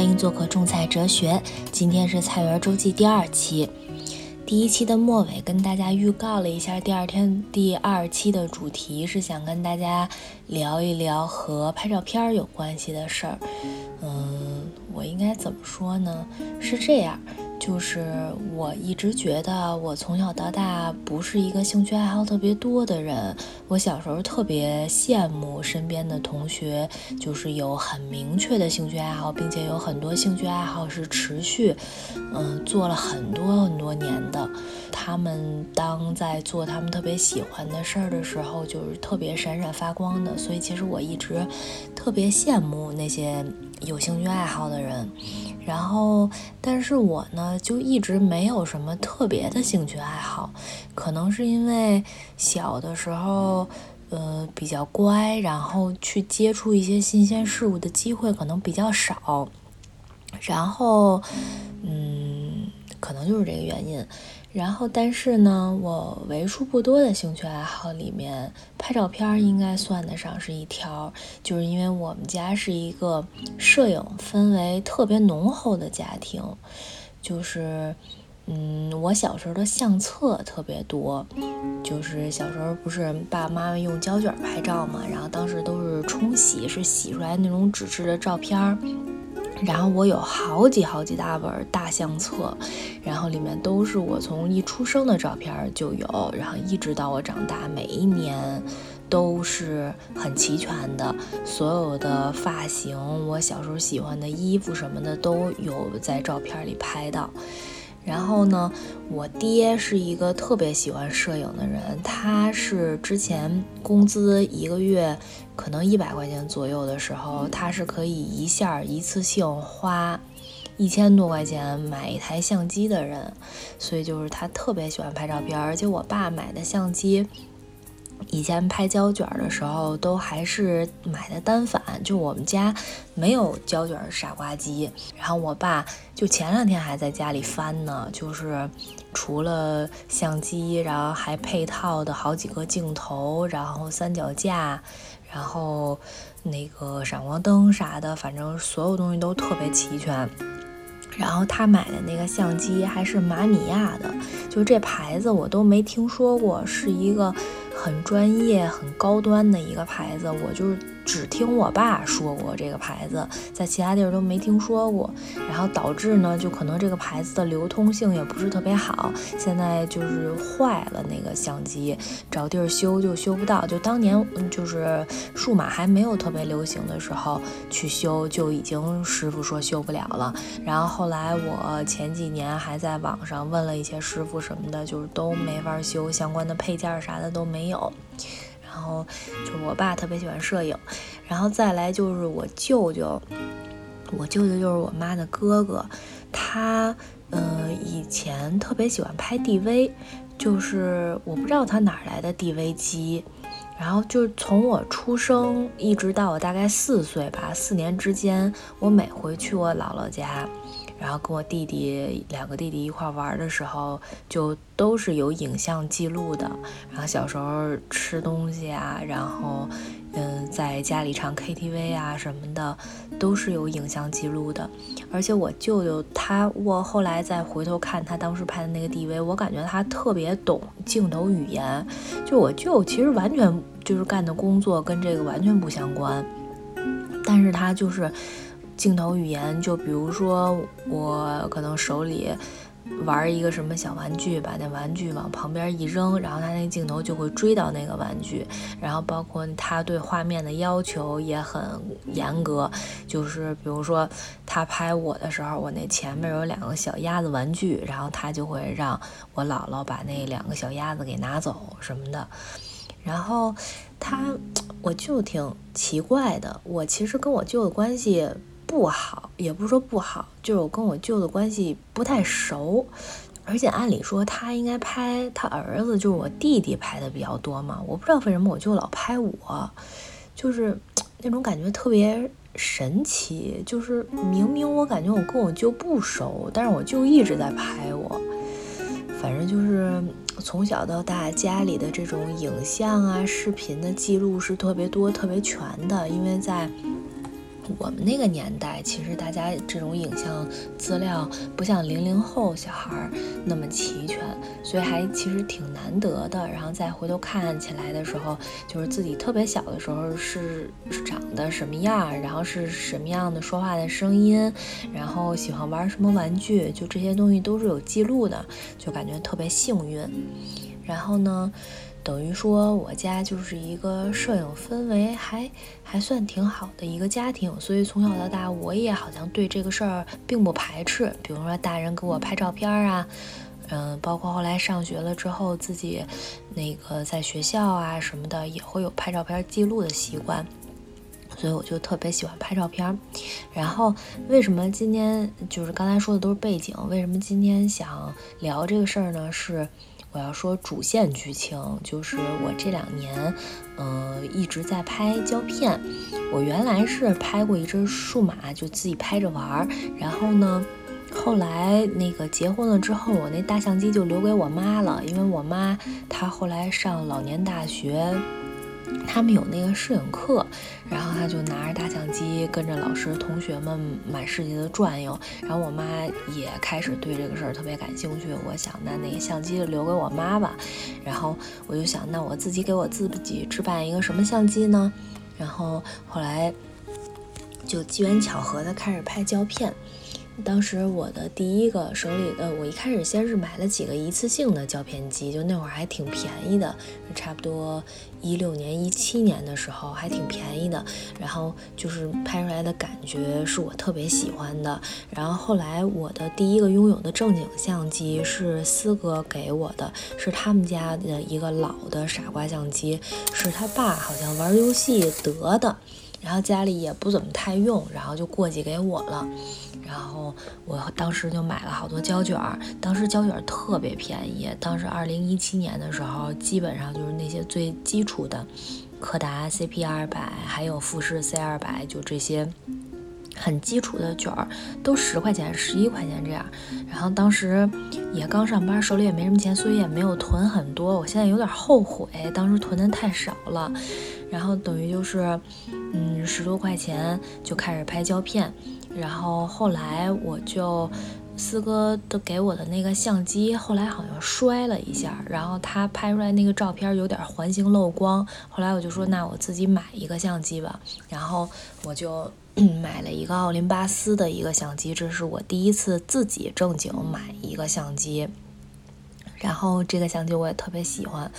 欢迎做客种菜哲学。今天是菜园周记第二期，第一期的末尾跟大家预告了一下，第二天第二期的主题是想跟大家聊一聊和拍照片有关系的事儿。嗯，我应该怎么说呢？是这样。就是我一直觉得，我从小到大不是一个兴趣爱好特别多的人。我小时候特别羡慕身边的同学，就是有很明确的兴趣爱好，并且有很多兴趣爱好是持续，嗯，做了很多很多年的。他们当在做他们特别喜欢的事儿的时候，就是特别闪闪发光的。所以其实我一直特别羡慕那些有兴趣爱好的人。然后，但是我呢，就一直没有什么特别的兴趣爱好，可能是因为小的时候，呃，比较乖，然后去接触一些新鲜事物的机会可能比较少，然后，嗯，可能就是这个原因。然后，但是呢，我为数不多的兴趣爱好里面，拍照片应该算得上是一条。就是因为我们家是一个摄影氛围特别浓厚的家庭，就是，嗯，我小时候的相册特别多，就是小时候不是爸爸妈妈用胶卷拍照嘛，然后当时都是冲洗，是洗出来那种纸质的照片。然后我有好几好几大本大相册，然后里面都是我从一出生的照片就有，然后一直到我长大，每一年都是很齐全的，所有的发型，我小时候喜欢的衣服什么的都有在照片里拍到。然后呢，我爹是一个特别喜欢摄影的人，他是之前工资一个月可能一百块钱左右的时候，他是可以一下一次性花一千多块钱买一台相机的人，所以就是他特别喜欢拍照片，而且我爸买的相机。以前拍胶卷的时候，都还是买的单反，就我们家没有胶卷傻瓜机。然后我爸就前两天还在家里翻呢，就是除了相机，然后还配套的好几个镜头，然后三脚架，然后那个闪光灯啥的，反正所有东西都特别齐全。然后他买的那个相机还是马米亚的，就这牌子我都没听说过，是一个。很专业、很高端的一个牌子，我就是只听我爸说过这个牌子，在其他地儿都没听说过。然后导致呢，就可能这个牌子的流通性也不是特别好。现在就是坏了那个相机，找地儿修就修不到。就当年就是数码还没有特别流行的时候去修，就已经师傅说修不了了。然后后来我前几年还在网上问了一些师傅什么的，就是都没法修，相关的配件啥的都没。有，然后就我爸特别喜欢摄影，然后再来就是我舅舅，我舅舅就是我妈的哥哥，他呃以前特别喜欢拍 DV，就是我不知道他哪来的 DV 机，然后就是从我出生一直到我大概四岁吧，四年之间，我每回去我姥姥家。然后跟我弟弟两个弟弟一块玩的时候，就都是有影像记录的。然后小时候吃东西啊，然后嗯，在家里唱 KTV 啊什么的，都是有影像记录的。而且我舅舅他，我后来再回头看他当时拍的那个 DV，我感觉他特别懂镜头语言。就我舅其实完全就是干的工作跟这个完全不相关，但是他就是。镜头语言，就比如说我可能手里玩一个什么小玩具，把那玩具往旁边一扔，然后他那镜头就会追到那个玩具。然后包括他对画面的要求也很严格，就是比如说他拍我的时候，我那前面有两个小鸭子玩具，然后他就会让我姥姥把那两个小鸭子给拿走什么的。然后他，我就挺奇怪的，我其实跟我舅的关系。不好，也不是说不好，就是我跟我舅的关系不太熟，而且按理说他应该拍他儿子，就是我弟弟拍的比较多嘛。我不知道为什么我舅老拍我，就是 那种感觉特别神奇。就是明明我感觉我跟我舅不熟，但是我舅一直在拍我。反正就是 从小到大家里的这种影像啊、视频的记录是特别多、特别全的，因为在。我们那个年代，其实大家这种影像资料不像零零后小孩那么齐全，所以还其实挺难得的。然后再回头看起来的时候，就是自己特别小的时候是长得什么样，然后是什么样的说话的声音，然后喜欢玩什么玩具，就这些东西都是有记录的，就感觉特别幸运。然后呢？等于说，我家就是一个摄影氛围还还算挺好的一个家庭，所以从小到大，我也好像对这个事儿并不排斥。比如说，大人给我拍照片啊，嗯，包括后来上学了之后，自己那个在学校啊什么的，也会有拍照片记录的习惯，所以我就特别喜欢拍照片儿。然后，为什么今天就是刚才说的都是背景？为什么今天想聊这个事儿呢？是。我要说主线剧情，就是我这两年，嗯，一直在拍胶片。我原来是拍过一支数码，就自己拍着玩儿。然后呢，后来那个结婚了之后，我那大相机就留给我妈了，因为我妈她后来上老年大学。他们有那个摄影课，然后他就拿着大相机跟着老师、同学们满世界的转悠。然后我妈也开始对这个事儿特别感兴趣。我想，那那个相机就留给我妈吧。然后我就想，那我自己给我自己置办一个什么相机呢？然后后来就机缘巧合的开始拍胶片。当时我的第一个手里的，我一开始先是买了几个一次性的胶片机，就那会儿还挺便宜的，差不多一六年、一七年的时候还挺便宜的。然后就是拍出来的感觉是我特别喜欢的。然后后来我的第一个拥有的正经相机是四哥给我的，是他们家的一个老的傻瓜相机，是他爸好像玩游戏得的。然后家里也不怎么太用，然后就过继给我了。然后我当时就买了好多胶卷儿，当时胶卷特别便宜。当时二零一七年的时候，基本上就是那些最基础的，柯达 CP 二百，还有富士 C 二百，就这些很基础的卷儿，都十块钱、十一块钱这样。然后当时也刚上班，手里也没什么钱，所以也没有囤很多。我现在有点后悔，当时囤的太少了。然后等于就是，嗯，十多块钱就开始拍胶片，然后后来我就四哥都给我的那个相机，后来好像摔了一下，然后他拍出来那个照片有点环形漏光，后来我就说那我自己买一个相机吧，然后我就买了一个奥林巴斯的一个相机，这是我第一次自己正经买一个相机，然后这个相机我也特别喜欢。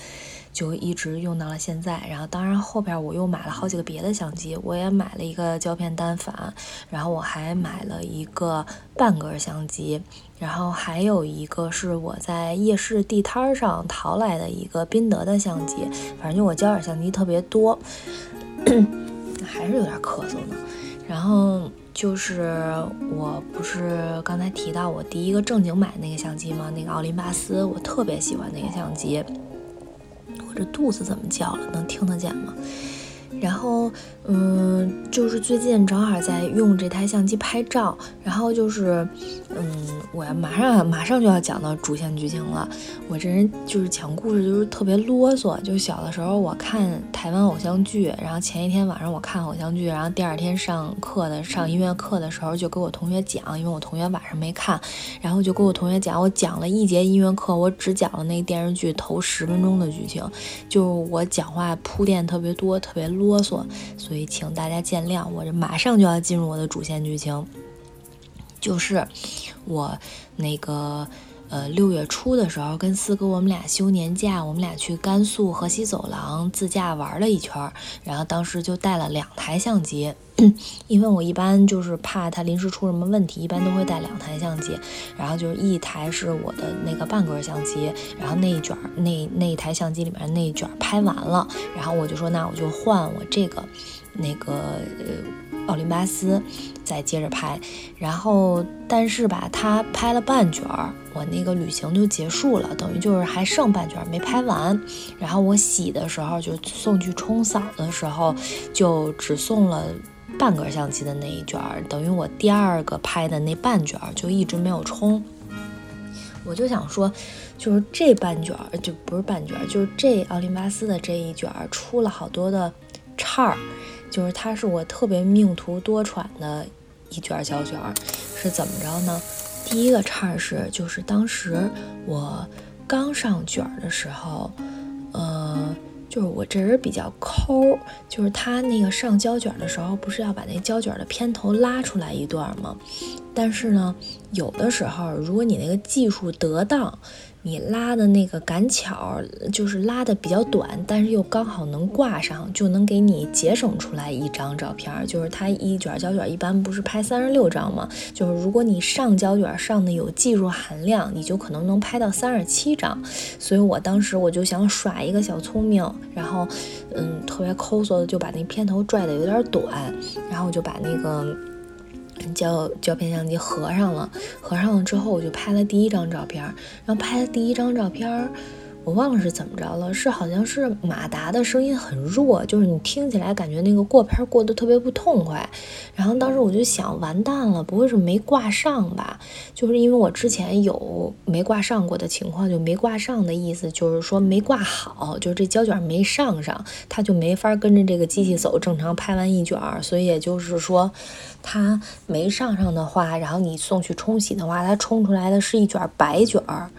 就一直用到了现在，然后当然后边我又买了好几个别的相机，我也买了一个胶片单反，然后我还买了一个半格相机，然后还有一个是我在夜市地摊上淘来的一个宾得的相机，反正就我胶卷相机特别多，还是有点咳嗽呢。然后就是我不是刚才提到我第一个正经买那个相机吗？那个奥林巴斯，我特别喜欢那个相机。我这肚子怎么叫了？能听得见吗？然后，嗯，就是最近正好在用这台相机拍照，然后就是，嗯，我要马上马上就要讲到主线剧情了。我这人就是讲故事就是特别啰嗦。就小的时候我看台湾偶像剧，然后前一天晚上我看偶像剧，然后第二天上课的上音乐课的时候就给我同学讲，因为我同学晚上没看，然后就给我同学讲，我讲了一节音乐课，我只讲了那电视剧头十分钟的剧情，就我讲话铺垫特别多，特别啰啰。嗦，所以请大家见谅。我这马上就要进入我的主线剧情，就是我那个呃六月初的时候跟四哥我们俩休年假，我们俩去甘肃河西走廊自驾玩了一圈，然后当时就带了两台相机。因为我一般就是怕它临时出什么问题，一般都会带两台相机。然后就是一台是我的那个半格相机，然后那一卷那那一台相机里面那一卷拍完了，然后我就说那我就换我这个那个呃奥林巴斯再接着拍。然后但是吧，它拍了半卷儿，我那个旅行就结束了，等于就是还剩半卷没拍完。然后我洗的时候就送去冲扫的时候，就只送了。半格相机的那一卷儿，等于我第二个拍的那半卷儿就一直没有冲。我就想说，就是这半卷儿就不是半卷儿，就是这奥林巴斯的这一卷儿出了好多的叉儿。就是它是我特别命途多舛的一卷胶卷，是怎么着呢？第一个叉是，就是当时我刚上卷的时候，呃。就是我这人比较抠，就是他那个上胶卷的时候，不是要把那胶卷的片头拉出来一段吗？但是呢，有的时候如果你那个技术得当。你拉的那个赶巧，就是拉的比较短，但是又刚好能挂上，就能给你节省出来一张照片。就是它一卷胶卷一般不是拍三十六张吗？就是如果你上胶卷上的有技术含量，你就可能能拍到三十七张。所以我当时我就想耍一个小聪明，然后嗯，特别抠搜的就把那片头拽的有点短，然后我就把那个。胶胶片相机合上了，合上了之后，我就拍了第一张照片。然后拍了第一张照片。我忘了是怎么着了，是好像是马达的声音很弱，就是你听起来感觉那个过片过得特别不痛快。然后当时我就想，完蛋了，不会是没挂上吧？就是因为我之前有没挂上过的情况，就没挂上的意思就是说没挂好，就是这胶卷没上上，它就没法跟着这个机器走，正常拍完一卷儿。所以也就是说，它没上上的话，然后你送去冲洗的话，它冲出来的是一卷白卷儿，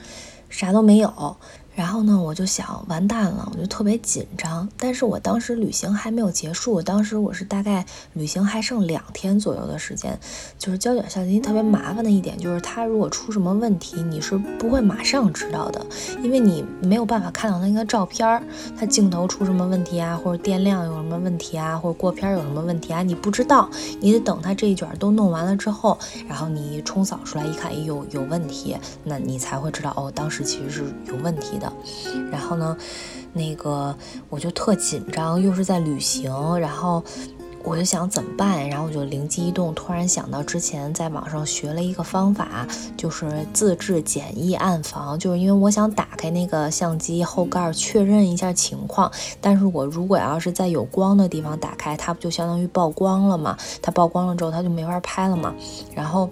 啥都没有。然后呢，我就想完蛋了，我就特别紧张。但是我当时旅行还没有结束，当时我是大概旅行还剩两天左右的时间。就是胶卷相机特别麻烦的一点，就是它如果出什么问题，你是不会马上知道的，因为你没有办法看到那个照片儿，它镜头出什么问题啊，或者电量有什么问题啊，或者过片有什么问题啊，你不知道，你得等它这一卷都弄完了之后，然后你冲扫出来一看，哎有有问题，那你才会知道哦，当时其实是有问题。的，的然后呢，那个我就特紧张，又是在旅行，然后我就想怎么办？然后我就灵机一动，突然想到之前在网上学了一个方法，就是自制简易暗房。就是因为我想打开那个相机后盖确认一下情况，但是我如果要是在有光的地方打开，它不就相当于曝光了吗？它曝光了之后，它就没法拍了嘛。然后。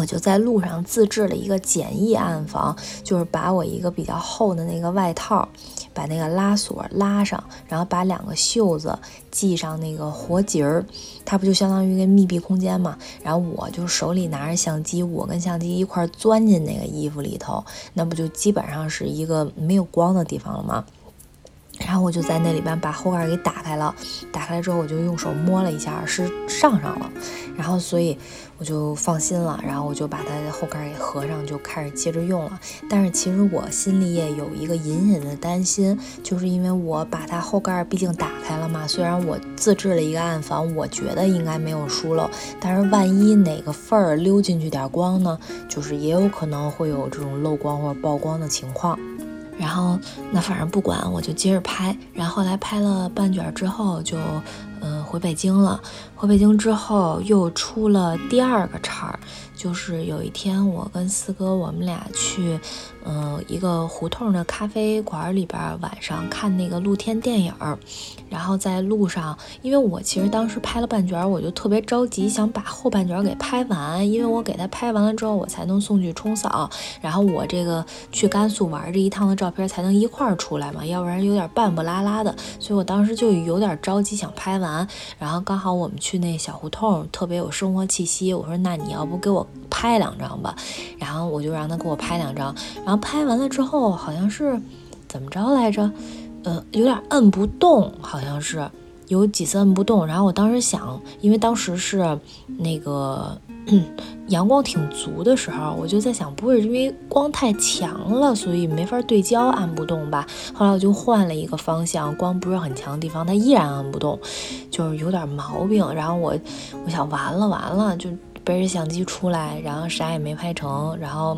我就在路上自制了一个简易暗房，就是把我一个比较厚的那个外套，把那个拉锁拉上，然后把两个袖子系上那个活结儿，它不就相当于一个密闭空间嘛？然后我就手里拿着相机，我跟相机一块钻进那个衣服里头，那不就基本上是一个没有光的地方了吗？然后我就在那里边把后盖给打开了，打开了之后我就用手摸了一下，是上上了，然后所以我就放心了，然后我就把它后盖给合上，就开始接着用了。但是其实我心里也有一个隐隐的担心，就是因为我把它后盖毕竟打开了嘛，虽然我自制了一个暗房，我觉得应该没有疏漏，但是万一哪个缝儿溜进去点光呢，就是也有可能会有这种漏光或者曝光的情况。然后那反正不管，我就接着拍。然后后来拍了半卷之后，就嗯回北京了。回北京之后又出了第二个岔儿。就是有一天，我跟四哥我们俩去，嗯，一个胡同的咖啡馆里边，晚上看那个露天电影儿。然后在路上，因为我其实当时拍了半卷，我就特别着急，想把后半卷给拍完，因为我给他拍完了之后，我才能送去冲扫，然后我这个去甘肃玩这一趟的照片才能一块儿出来嘛，要不然有点半不拉拉的。所以我当时就有点着急想拍完。然后刚好我们去那小胡同，特别有生活气息。我说那你要不给我。拍两张吧，然后我就让他给我拍两张，然后拍完了之后好像是怎么着来着，呃，有点摁不动，好像是有几次摁不动。然后我当时想，因为当时是那个 阳光挺足的时候，我就在想，不会是因为光太强了，所以没法对焦按不动吧？后来我就换了一个方向，光不是很强的地方，它依然按不动，就是有点毛病。然后我我想完了完了就。背着相机出来，然后啥也没拍成，然后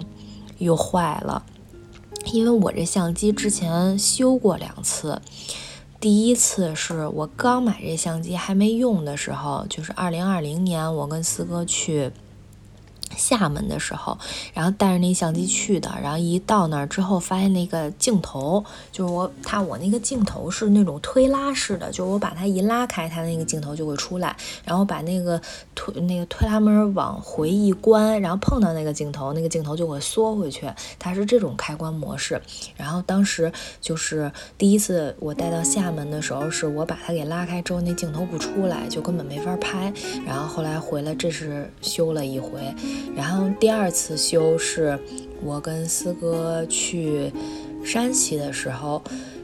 又坏了。因为我这相机之前修过两次，第一次是我刚买这相机还没用的时候，就是二零二零年，我跟四哥去。厦门的时候，然后带着那相机去的，然后一到那儿之后，发现那个镜头就是我它我那个镜头是那种推拉式的，就是我把它一拉开，它那个镜头就会出来，然后把那个推那个推拉门往回一关，然后碰到那个镜头，那个镜头就会缩回去，它是这种开关模式。然后当时就是第一次我带到厦门的时候，是我把它给拉开之后，那镜头不出来，就根本没法拍。然后后来回来，这是修了一回。然后第二次修是我跟四哥去山西的时候。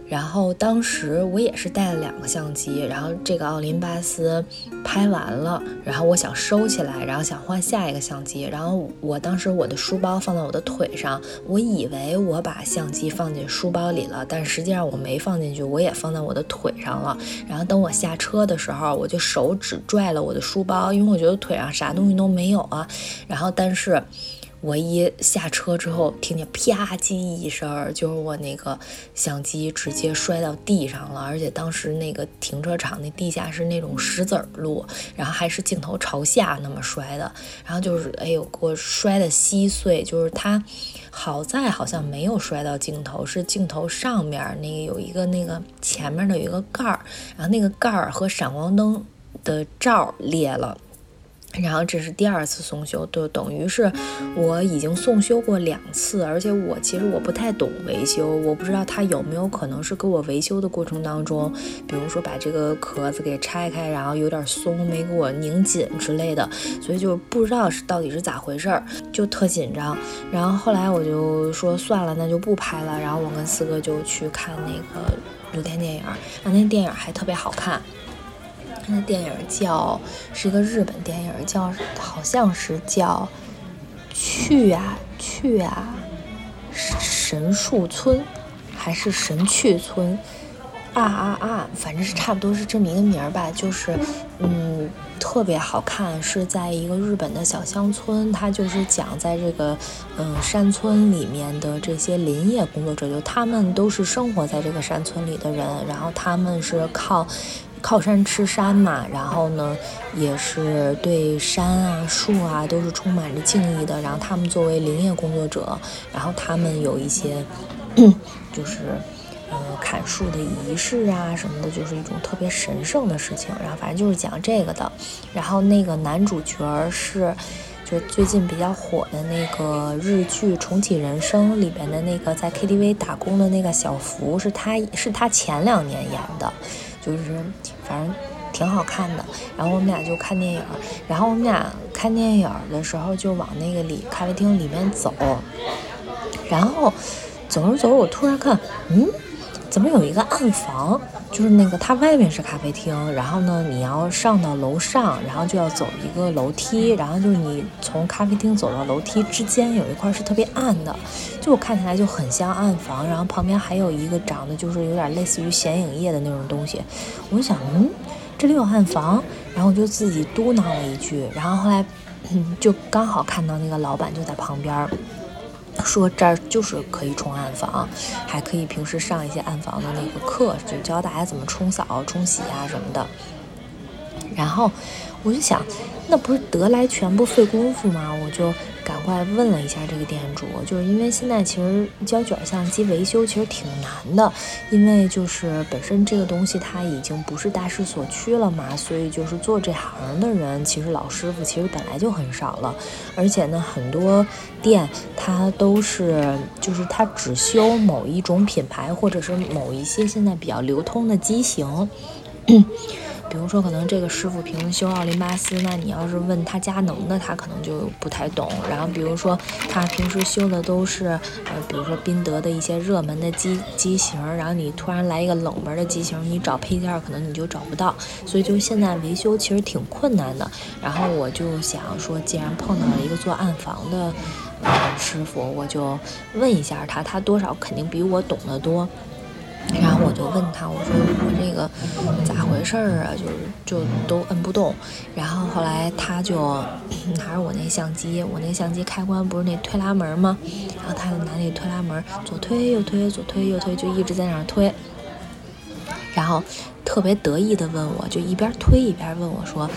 然后当时我也是带了两个相机，然后这个奥林巴斯拍完了，然后我想收起来，然后想换下一个相机。然后我当时我的书包放在我的腿上，我以为我把相机放进书包里了，但实际上我没放进去，我也放在我的腿上了。然后等我下车的时候，我就手指拽了我的书包，因为我觉得腿上啥东西都没有啊。然后但是。我一下车之后，听见啪叽一声，就是我那个相机直接摔到地上了，而且当时那个停车场那地下是那种石子路，然后还是镜头朝下那么摔的，然后就是哎呦，给我摔的稀碎。就是它好在好像没有摔到镜头，是镜头上面那个有一个那个前面的有一个盖儿，然后那个盖儿和闪光灯的罩裂了。然后这是第二次送修，就等于是我已经送修过两次，而且我其实我不太懂维修，我不知道他有没有可能是给我维修的过程当中，比如说把这个壳子给拆开，然后有点松，没给我拧紧之类的，所以就不知道是到底是咋回事儿，就特紧张。然后后来我就说算了，那就不拍了。然后我跟四哥就去看那个露天电影，那那电影还特别好看。那电影叫是一个日本电影，叫好像是叫去啊去啊神树村还是神去村啊啊啊，反正是差不多是这么一个名儿吧。就是嗯特别好看，是在一个日本的小乡村，它就是讲在这个嗯山村里面的这些林业工作者，就他们都是生活在这个山村里的人，然后他们是靠。靠山吃山嘛，然后呢，也是对山啊、树啊都是充满着敬意的。然后他们作为林业工作者，然后他们有一些，就是呃砍树的仪式啊什么的，就是一种特别神圣的事情。然后反正就是讲这个的。然后那个男主角是，就是最近比较火的那个日剧《重启人生》里边的那个在 KTV 打工的那个小福，是他是他前两年演的。就是，反正挺好看的。然后我们俩就看电影，然后我们俩看电影的时候就往那个里咖啡厅里面走。然后走着走着，我突然看，嗯，怎么有一个暗房？就是那个它外面是咖啡厅，然后呢，你要上到楼上，然后就要走一个楼梯，然后就是你从咖啡厅走到楼梯之间有一块是特别暗的。就看起来就很像暗房，然后旁边还有一个长得就是有点类似于显影液的那种东西。我想，嗯，这里有暗房，然后我就自己嘟囔了一句。然后后来，就刚好看到那个老板就在旁边，说这儿就是可以冲暗房，还可以平时上一些暗房的那个课，就教大家怎么冲扫、冲洗啊什么的。然后我就想，那不是得来全不费功夫吗？我就。赶快问了一下这个店主，就是因为现在其实胶卷相机维修其实挺难的，因为就是本身这个东西它已经不是大势所趋了嘛，所以就是做这行的人其实老师傅其实本来就很少了，而且呢很多店它都是就是它只修某一种品牌或者是某一些现在比较流通的机型。比如说，可能这个师傅平时修奥林巴斯，那你要是问他佳能的，他可能就不太懂。然后，比如说他平时修的都是，呃，比如说宾得的一些热门的机机型，然后你突然来一个冷门的机型，你找配件可能你就找不到。所以，就现在维修其实挺困难的。然后我就想说，既然碰到了一个做暗房的呃师傅，我就问一下他，他多少肯定比我懂得多。然后我就问他，我说我这个咋回事儿啊？就是就都摁不动。然后后来他就拿着我那相机，我那相机开关不是那推拉门吗？然后他就拿那推拉门左推右推，左推右推，就一直在那儿推。然后特别得意的问我，就一边推一边问我说：“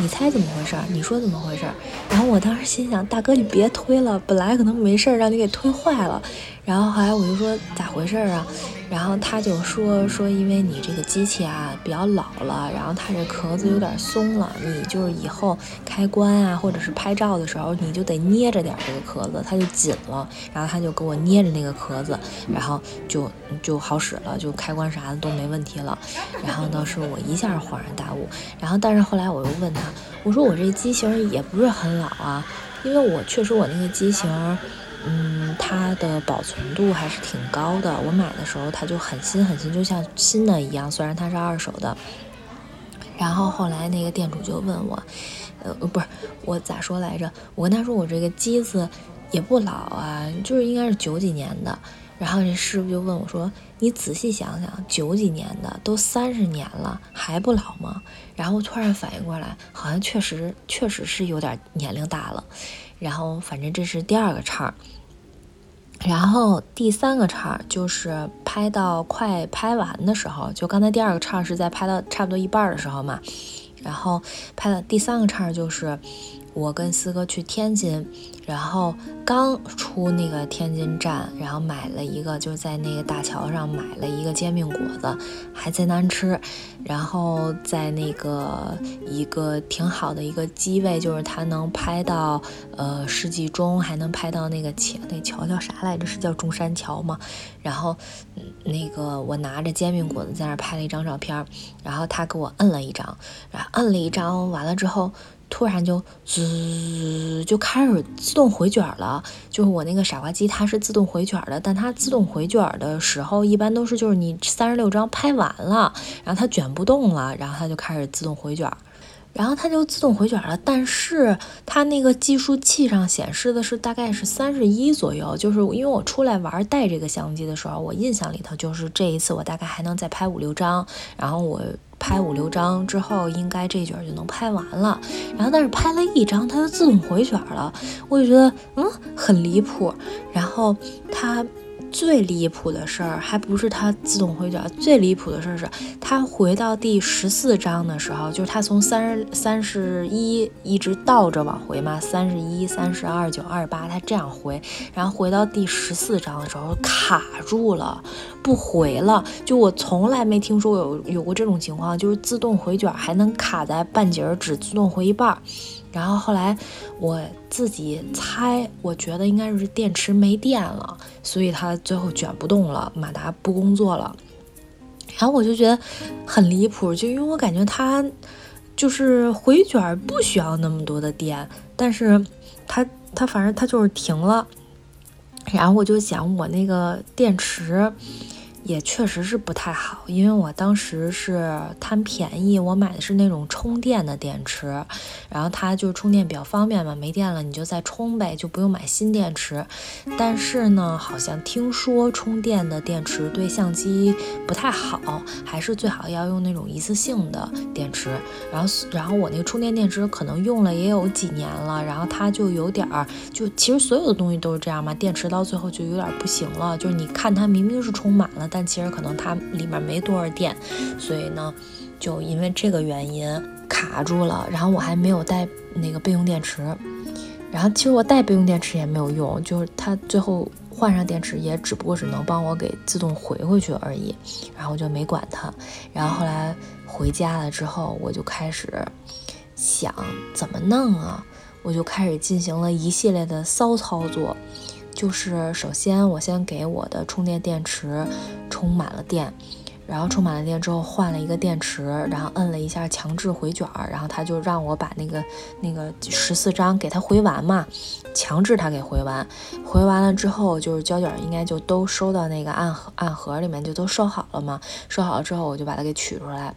你猜怎么回事？你说怎么回事？然后我当时心想，大哥你别推了，本来可能没事儿，让你给推坏了。然后后来我就说咋回事啊？然后他就说说因为你这个机器啊比较老了，然后它这壳子有点松了，你就是以后开关啊或者是拍照的时候你就得捏着点这个壳子，它就紧了。然后他就给我捏着那个壳子，然后就就好使了，就开关啥的都没问题了。然后当时我一下恍然大悟。然后但是后来我又问他，我说我这机型也不是很老啊，因为我确实我那个机型。嗯，它的保存度还是挺高的。我买的时候它就很新很新，就像新的一样。虽然它是二手的。然后后来那个店主就问我，呃，不是我咋说来着？我跟他说我这个机子也不老啊，就是应该是九几年的。然后这师傅就问我说：“你仔细想想，九几年的都三十年了，还不老吗？”然后突然反应过来，好像确实确实是有点年龄大了。然后反正这是第二个叉。然后第三个叉就是拍到快拍完的时候，就刚才第二个叉是在拍到差不多一半的时候嘛，然后拍的第三个叉就是我跟四哥去天津。然后刚出那个天津站，然后买了一个，就是在那个大桥上买了一个煎饼果子，还贼难吃。然后在那个一个挺好的一个机位，就是它能拍到呃世纪钟，还能拍到那个桥，那桥叫啥来着？是叫中山桥吗？然后那个我拿着煎饼果子在那拍了一张照片，然后他给我摁了一张，然后摁了一张，完了之后。突然就滋就开始自动回卷了，就是我那个傻瓜机它是自动回卷的，但它自动回卷的时候一般都是就是你三十六张拍完了，然后它卷不动了，然后它就开始自动回卷，然后它就自动回卷了，但是它那个计数器上显示的是大概是三十一左右，就是因为我出来玩带这个相机的时候，我印象里头就是这一次我大概还能再拍五六张，然后我。拍五六张之后，应该这卷就能拍完了。然后，但是拍了一张，它就自动回卷了，我就觉得嗯很离谱。然后它。最离谱的事儿还不是它自动回卷，最离谱的事儿是它回到第十四章的时候，就是它从三十三十一一直倒着往回嘛，三十一、三十二、九、二十八，它这样回，然后回到第十四章的时候卡住了，不回了。就我从来没听说有有过这种情况，就是自动回卷还能卡在半截儿，只自动回一半儿。然后后来我自己猜，我觉得应该是电池没电了，所以它最后卷不动了，马达不工作了。然后我就觉得很离谱，就因为我感觉它就是回卷不需要那么多的电，但是它它反正它就是停了。然后我就想，我那个电池。也确实是不太好，因为我当时是贪便宜，我买的是那种充电的电池，然后它就充电比较方便嘛，没电了你就再充呗，就不用买新电池。但是呢，好像听说充电的电池对相机不太好，还是最好要用那种一次性的电池。然后，然后我那个充电电池可能用了也有几年了，然后它就有点儿，就其实所有的东西都是这样嘛，电池到最后就有点不行了，就是你看它明明是充满了，但但其实可能它里面没多少电，所以呢，就因为这个原因卡住了。然后我还没有带那个备用电池，然后其实我带备用电池也没有用，就是它最后换上电池也只不过是能帮我给自动回回去而已。然后我就没管它。然后后来回家了之后，我就开始想怎么弄啊，我就开始进行了一系列的骚操作。就是首先，我先给我的充电电池充满了电，然后充满了电之后换了一个电池，然后摁了一下强制回卷，然后他就让我把那个那个十四张给他回完嘛，强制他给回完。回完了之后，就是胶卷应该就都收到那个暗盒暗盒里面，就都收好了嘛。收好了之后，我就把它给取出来，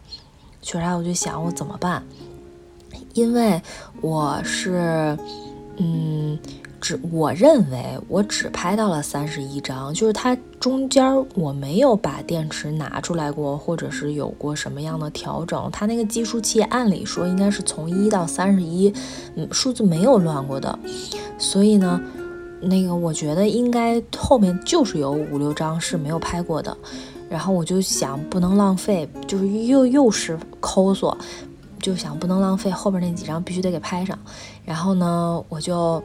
取出来我就想我怎么办，因为我是嗯。只我认为我只拍到了三十一张，就是它中间我没有把电池拿出来过，或者是有过什么样的调整。它那个计数器按理说应该是从一到三十一，嗯，数字没有乱过的。所以呢，那个我觉得应该后面就是有五六张是没有拍过的。然后我就想不能浪费，就是又又是抠索。就想不能浪费，后边那几张必须得给拍上。然后呢，我就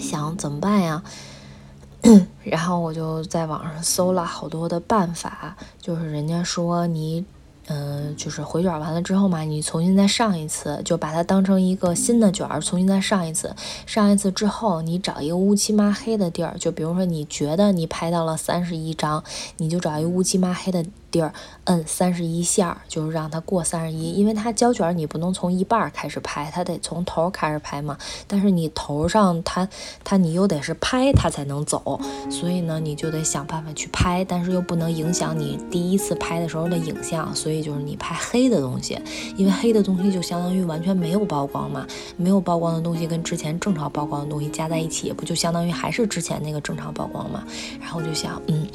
想怎么办呀？然后我就在网上搜了好多的办法，就是人家说你。嗯，就是回卷完了之后嘛，你重新再上一次，就把它当成一个新的卷儿，重新再上一次。上一次之后，你找一个乌漆麻黑的地儿，就比如说你觉得你拍到了三十一张，你就找一个乌漆麻黑的。地儿摁三十一下，就是让它过三十一，因为它胶卷你不能从一半开始拍，它得从头开始拍嘛。但是你头上它它你又得是拍它才能走，所以呢你就得想办法去拍，但是又不能影响你第一次拍的时候的影像，所以就是你拍黑的东西，因为黑的东西就相当于完全没有曝光嘛，没有曝光的东西跟之前正常曝光的东西加在一起，不就相当于还是之前那个正常曝光嘛？然后就想，嗯，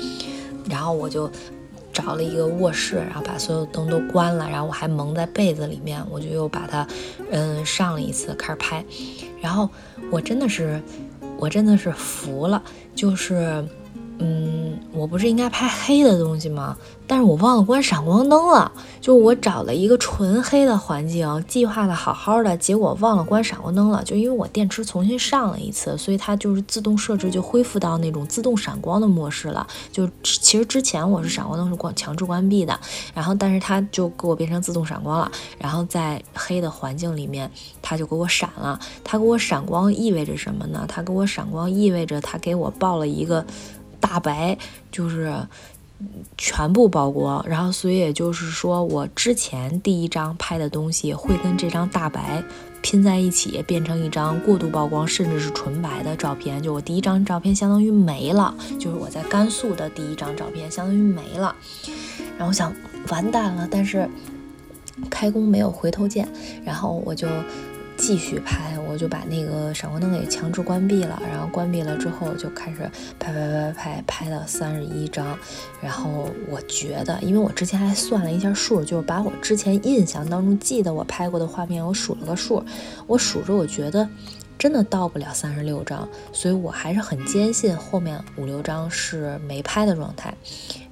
然后我就。找了一个卧室，然后把所有灯都关了，然后我还蒙在被子里面，我就又把它，嗯，上了一次，开始拍，然后我真的是，我真的是服了，就是，嗯，我不是应该拍黑的东西吗？但是我忘了关闪光灯了，就我找了一个纯黑的环境，计划的好好的，结果忘了关闪光灯了。就因为我电池重新上了一次，所以它就是自动设置就恢复到那种自动闪光的模式了。就其实之前我是闪光灯是关强制关闭的，然后但是它就给我变成自动闪光了。然后在黑的环境里面，它就给我闪了。它给我闪光意味着什么呢？它给我闪光意味着它给我报了一个大白，就是。全部曝光，然后所以也就是说，我之前第一张拍的东西会跟这张大白拼在一起，变成一张过度曝光，甚至是纯白的照片。就我第一张照片相当于没了，就是我在甘肃的第一张照片相当于没了。然后想完蛋了，但是开工没有回头箭，然后我就。继续拍，我就把那个闪光灯给强制关闭了，然后关闭了之后就开始拍拍拍拍拍到三十一张，然后我觉得，因为我之前还算了一下数，就是把我之前印象当中记得我拍过的画面，我数了个数，我数着我觉得真的到不了三十六张，所以我还是很坚信后面五六张是没拍的状态，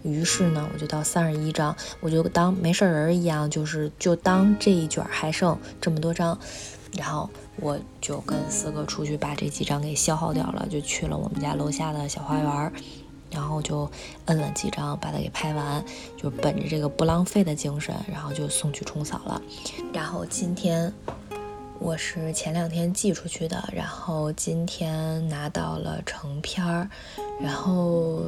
于是呢，我就到三十一张，我就当没事人一样，就是就当这一卷还剩这么多张。然后我就跟四哥出去把这几张给消耗掉了，就去了我们家楼下的小花园，然后就摁了几张把它给拍完，就本着这个不浪费的精神，然后就送去冲扫了。然后今天我是前两天寄出去的，然后今天拿到了成片儿，然后。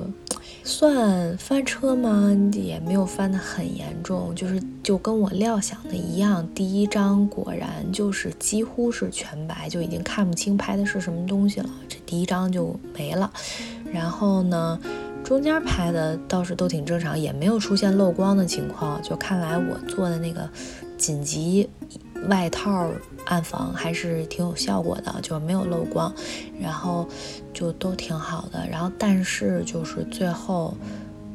算翻车吗？也没有翻得很严重，就是就跟我料想的一样，第一张果然就是几乎是全白，就已经看不清拍的是什么东西了。这第一张就没了。然后呢，中间拍的倒是都挺正常，也没有出现漏光的情况。就看来我做的那个紧急外套。暗房还是挺有效果的，就没有漏光，然后就都挺好的。然后但是就是最后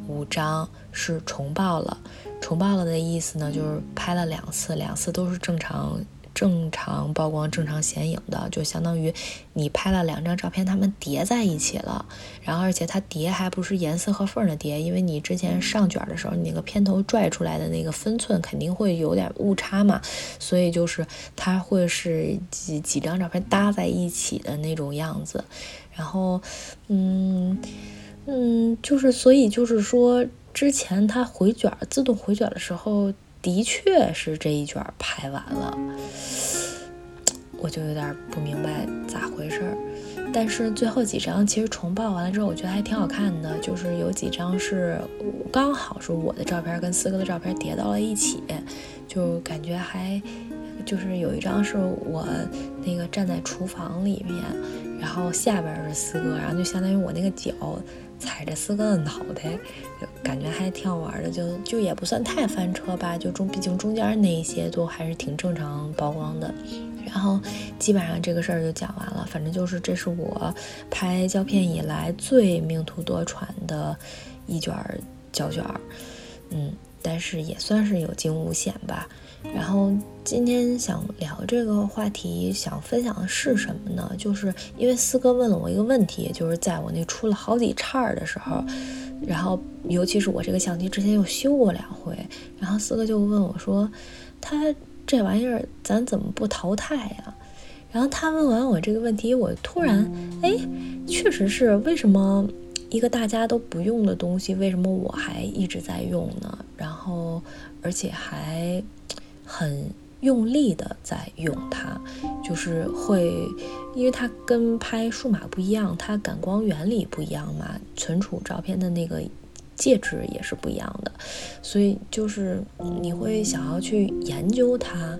五张是重报了，重报了的意思呢，就是拍了两次，两次都是正常。正常曝光、正常显影的，就相当于你拍了两张照片，它们叠在一起了。然后，而且它叠还不是严丝合缝的叠，因为你之前上卷的时候，你那个片头拽出来的那个分寸肯定会有点误差嘛。所以就是它会是几几张照片搭在一起的那种样子。然后，嗯嗯，就是所以就是说，之前它回卷自动回卷的时候。的确是这一卷拍完了，我就有点不明白咋回事儿。但是最后几张其实重报完了之后，我觉得还挺好看的。就是有几张是刚好是我的照片跟四哥的照片叠到了一起，就感觉还就是有一张是我那个站在厨房里面，然后下边是四哥，然后就相当于我那个脚。踩着四哥的脑袋，感觉还挺好玩的，就就也不算太翻车吧，就中毕竟中间那一些都还是挺正常曝光的。然后基本上这个事儿就讲完了，反正就是这是我拍胶片以来最命途多舛的一卷胶卷，嗯，但是也算是有惊无险吧。然后今天想聊这个话题，想分享的是什么呢？就是因为四哥问了我一个问题，就是在我那出了好几叉的时候，然后尤其是我这个相机之前又修过两回，然后四哥就问我说，他这玩意儿咱怎么不淘汰呀？然后他问完我这个问题，我突然哎，确实是为什么一个大家都不用的东西，为什么我还一直在用呢？然后而且还很用力的在用它，就是会，因为它跟拍数码不一样，它感光原理不一样嘛，存储照片的那个。介质也是不一样的，所以就是你会想要去研究它，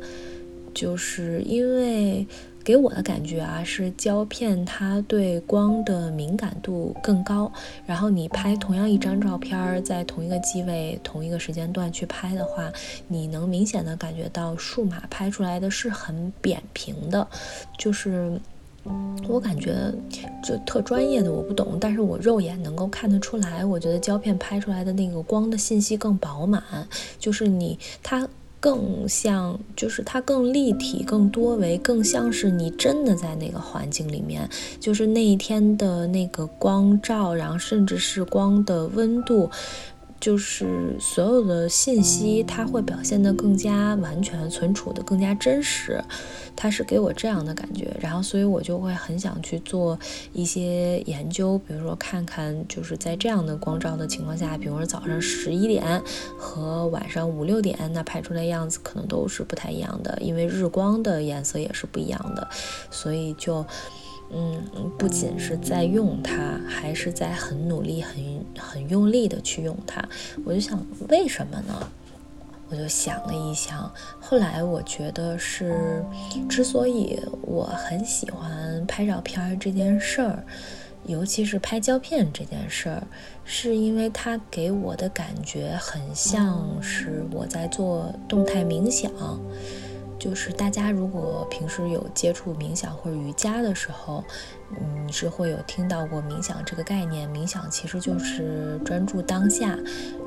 就是因为给我的感觉啊，是胶片它对光的敏感度更高。然后你拍同样一张照片，在同一个机位、同一个时间段去拍的话，你能明显的感觉到数码拍出来的是很扁平的，就是。我感觉就特专业的我不懂，但是我肉眼能够看得出来。我觉得胶片拍出来的那个光的信息更饱满，就是你它更像，就是它更立体、更多维，更像是你真的在那个环境里面，就是那一天的那个光照，然后甚至是光的温度。就是所有的信息，它会表现得更加完全，存储的更加真实，它是给我这样的感觉。然后，所以我就会很想去做一些研究，比如说看看，就是在这样的光照的情况下，比如说早上十一点和晚上五六点，那拍出来样子可能都是不太一样的，因为日光的颜色也是不一样的，所以就。嗯，不仅是在用它，还是在很努力、很很用力的去用它。我就想，为什么呢？我就想了一想，后来我觉得是，之所以我很喜欢拍照片这件事儿，尤其是拍胶片这件事儿，是因为它给我的感觉很像是我在做动态冥想。就是大家如果平时有接触冥想或者瑜伽的时候。嗯，是会有听到过冥想这个概念。冥想其实就是专注当下，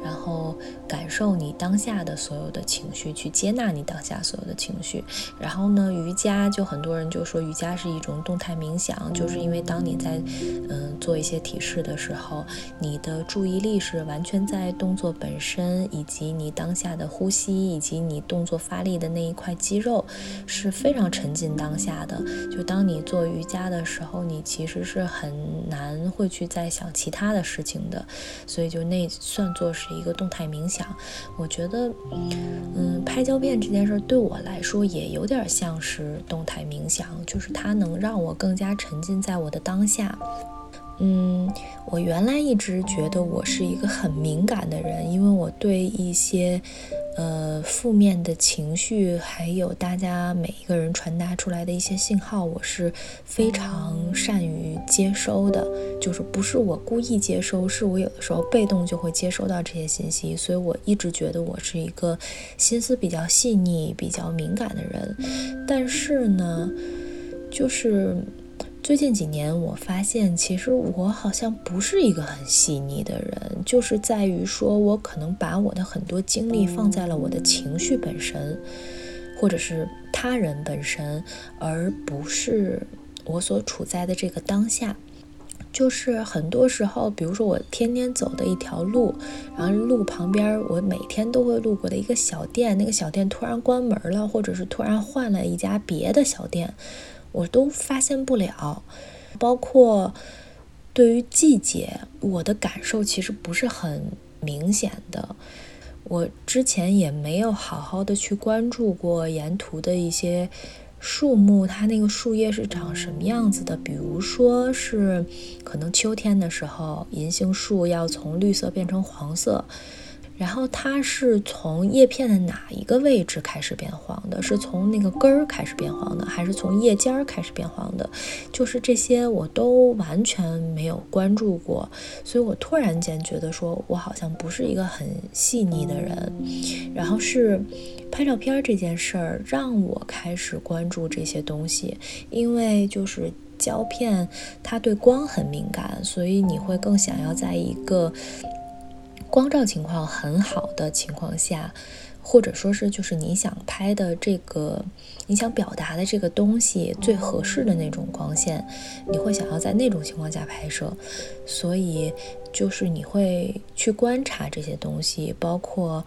然后感受你当下的所有的情绪，去接纳你当下所有的情绪。然后呢，瑜伽就很多人就说瑜伽是一种动态冥想，就是因为当你在嗯做一些体式的时候，你的注意力是完全在动作本身，以及你当下的呼吸，以及你动作发力的那一块肌肉是非常沉浸当下的。就当你做瑜伽的时候，你其实是很难会去再想其他的事情的，所以就那算作是一个动态冥想。我觉得，嗯，拍胶片这件事对我来说也有点像是动态冥想，就是它能让我更加沉浸在我的当下。嗯，我原来一直觉得我是一个很敏感的人，因为我对一些。呃，负面的情绪，还有大家每一个人传达出来的一些信号，我是非常善于接收的。就是不是我故意接收，是我有的时候被动就会接收到这些信息。所以我一直觉得我是一个心思比较细腻、比较敏感的人。但是呢，就是。最近几年，我发现其实我好像不是一个很细腻的人，就是在于说我可能把我的很多精力放在了我的情绪本身，或者是他人本身，而不是我所处在的这个当下。就是很多时候，比如说我天天走的一条路，然后路旁边我每天都会路过的一个小店，那个小店突然关门了，或者是突然换了一家别的小店。我都发现不了，包括对于季节，我的感受其实不是很明显的。我之前也没有好好的去关注过沿途的一些树木，它那个树叶是长什么样子的。比如说是可能秋天的时候，银杏树要从绿色变成黄色。然后它是从叶片的哪一个位置开始变黄的？是从那个根儿开始变黄的，还是从叶尖儿开始变黄的？就是这些我都完全没有关注过，所以我突然间觉得说，我好像不是一个很细腻的人。然后是拍照片这件事儿让我开始关注这些东西，因为就是胶片它对光很敏感，所以你会更想要在一个。光照情况很好的情况下，或者说是就是你想拍的这个，你想表达的这个东西最合适的那种光线，你会想要在那种情况下拍摄，所以就是你会去观察这些东西，包括，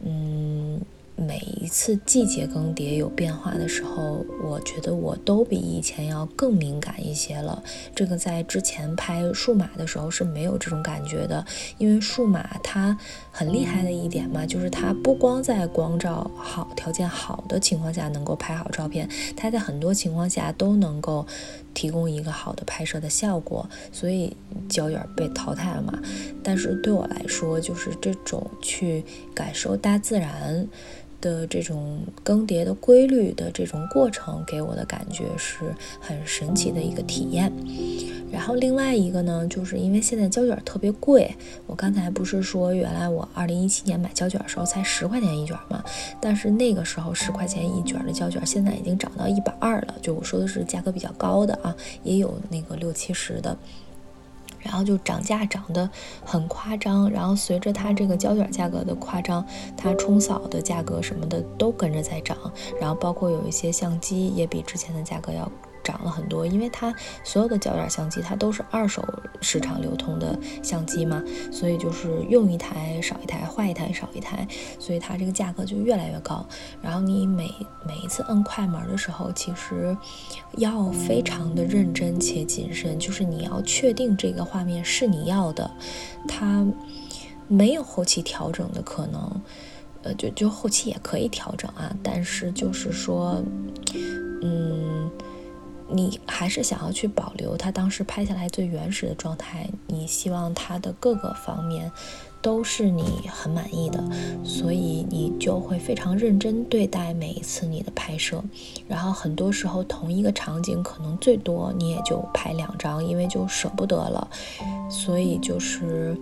嗯，每一次季节更迭有变化的时候，我觉得我都比以前要更敏感一些了。这个在之前拍数码的时候是没有这种感觉的，因为数码它很厉害的一点嘛，就是它不光在光照好、条件好的情况下能够拍好照片，它在很多情况下都能够提供一个好的拍摄的效果，所以胶卷被淘汰了嘛。但是对我来说，就是这种去感受大自然。的这种更迭的规律的这种过程，给我的感觉是很神奇的一个体验。然后另外一个呢，就是因为现在胶卷特别贵，我刚才不是说原来我二零一七年买胶卷的时候才十块钱一卷吗？但是那个时候十块钱一卷的胶卷，现在已经涨到一百二了。就我说的是价格比较高的啊，也有那个六七十的。然后就涨价涨得很夸张，然后随着它这个胶卷价格的夸张，它冲扫的价格什么的都跟着在涨，然后包括有一些相机也比之前的价格要。涨了很多，因为它所有的胶卷相机它都是二手市场流通的相机嘛，所以就是用一台少一台，坏一台少一台，所以它这个价格就越来越高。然后你每每一次摁快门的时候，其实要非常的认真且谨慎，就是你要确定这个画面是你要的，它没有后期调整的可能，呃，就就后期也可以调整啊，但是就是说，嗯。你还是想要去保留它当时拍下来最原始的状态，你希望它的各个方面都是你很满意的，所以你就会非常认真对待每一次你的拍摄。然后很多时候同一个场景可能最多你也就拍两张，因为就舍不得了，所以就是，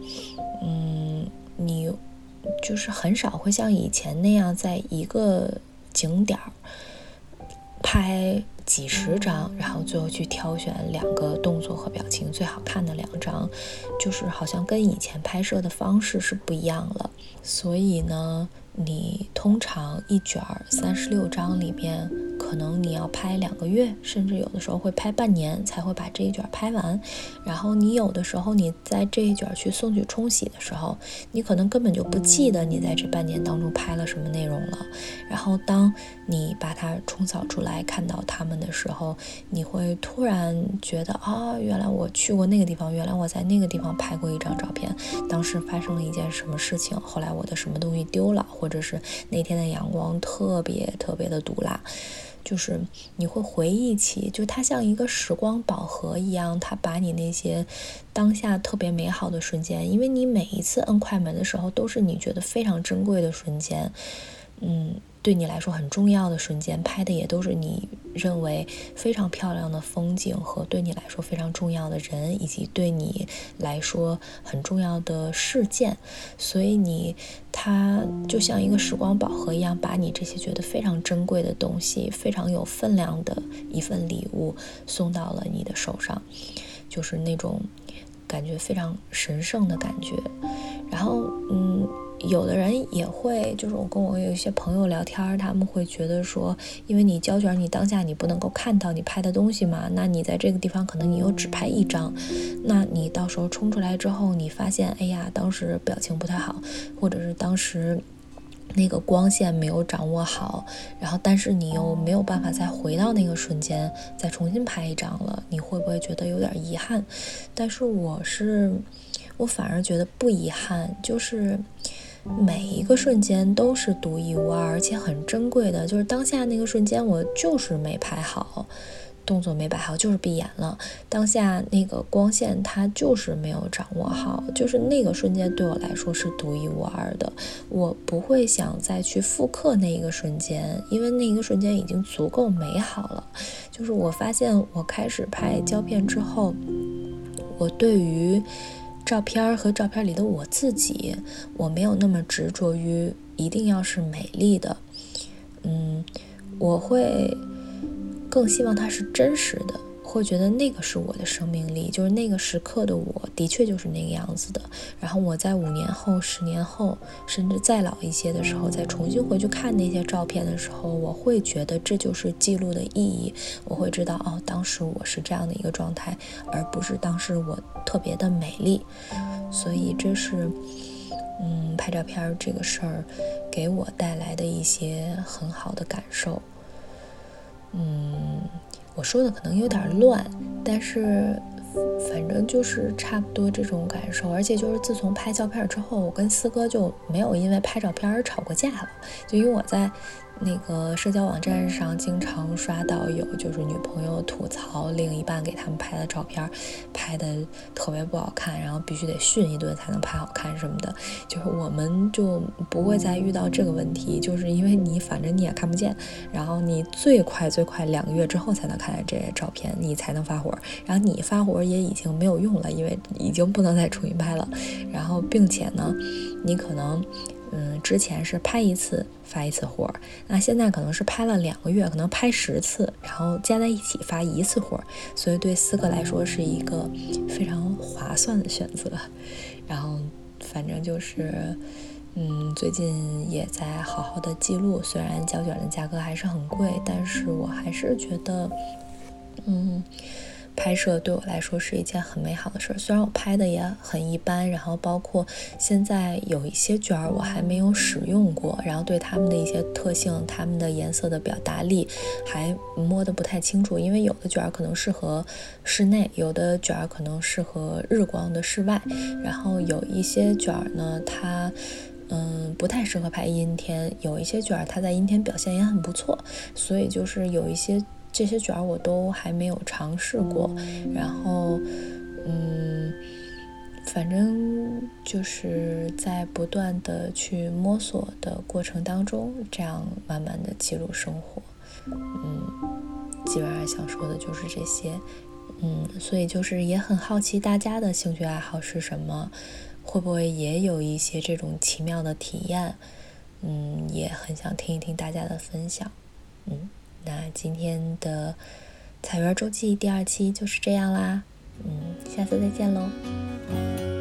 嗯，你就是很少会像以前那样在一个景点儿拍。几十张，然后最后去挑选两个动作和表情最好看的两张，就是好像跟以前拍摄的方式是不一样了。所以呢，你通常一卷儿三十六张里面。可能你要拍两个月，甚至有的时候会拍半年才会把这一卷拍完。然后你有的时候你在这一卷去送去冲洗的时候，你可能根本就不记得你在这半年当中拍了什么内容了。然后当你把它冲扫出来看到它们的时候，你会突然觉得啊，原来我去过那个地方，原来我在那个地方拍过一张照片。当时发生了一件什么事情？后来我的什么东西丢了，或者是那天的阳光特别特别的毒辣。就是你会回忆起，就它像一个时光宝盒一样，它把你那些当下特别美好的瞬间，因为你每一次摁快门的时候，都是你觉得非常珍贵的瞬间，嗯。对你来说很重要的瞬间，拍的也都是你认为非常漂亮的风景和对你来说非常重要的人，以及对你来说很重要的事件。所以你，它就像一个时光宝盒一样，把你这些觉得非常珍贵的东西、非常有分量的一份礼物送到了你的手上，就是那种感觉非常神圣的感觉。然后，嗯。有的人也会，就是我跟我有一些朋友聊天，他们会觉得说，因为你胶卷，你当下你不能够看到你拍的东西嘛，那你在这个地方可能你又只拍一张，那你到时候冲出来之后，你发现，哎呀，当时表情不太好，或者是当时那个光线没有掌握好，然后但是你又没有办法再回到那个瞬间再重新拍一张了，你会不会觉得有点遗憾？但是我是，我反而觉得不遗憾，就是。每一个瞬间都是独一无二，而且很珍贵的。就是当下那个瞬间，我就是没拍好，动作没摆好，就是闭眼了。当下那个光线，它就是没有掌握好，就是那个瞬间对我来说是独一无二的。我不会想再去复刻那一个瞬间，因为那一个瞬间已经足够美好了。就是我发现，我开始拍胶片之后，我对于。照片和照片里的我自己，我没有那么执着于一定要是美丽的，嗯，我会更希望它是真实的。会觉得那个是我的生命力，就是那个时刻的我，的确就是那个样子的。然后我在五年后、十年后，甚至再老一些的时候，再重新回去看那些照片的时候，我会觉得这就是记录的意义。我会知道，哦，当时我是这样的一个状态，而不是当时我特别的美丽。所以这是嗯，拍照片这个事儿给我带来的一些很好的感受。嗯，我说的可能有点乱，但是。反正就是差不多这种感受，而且就是自从拍照片之后，我跟四哥就没有因为拍照片而吵过架了，就因为我在。那个社交网站上经常刷到有就是女朋友吐槽另一半给他们拍的照片，拍的特别不好看，然后必须得训一顿才能拍好看什么的。就是我们就不会再遇到这个问题，就是因为你反正你也看不见，然后你最快最快两个月之后才能看见这些照片，你才能发火，然后你发火也已经没有用了，因为已经不能再重新拍了。然后并且呢，你可能。嗯，之前是拍一次发一次货，那现在可能是拍了两个月，可能拍十次，然后加在一起发一次货，所以对四个来说是一个非常划算的选择。然后反正就是，嗯，最近也在好好的记录，虽然胶卷的价格还是很贵，但是我还是觉得，嗯。拍摄对我来说是一件很美好的事儿，虽然我拍的也很一般，然后包括现在有一些卷儿我还没有使用过，然后对它们的一些特性、它们的颜色的表达力还摸得不太清楚，因为有的卷儿可能适合室内，有的卷儿可能适合日光的室外，然后有一些卷儿呢，它嗯不太适合拍阴天，有一些卷儿它在阴天表现也很不错，所以就是有一些。这些卷儿我都还没有尝试过，然后，嗯，反正就是在不断的去摸索的过程当中，这样慢慢的记录生活，嗯，基本上想说的就是这些，嗯，所以就是也很好奇大家的兴趣爱好是什么，会不会也有一些这种奇妙的体验，嗯，也很想听一听大家的分享，嗯。那今天的《彩园周记》第二期就是这样啦，嗯，下次再见喽。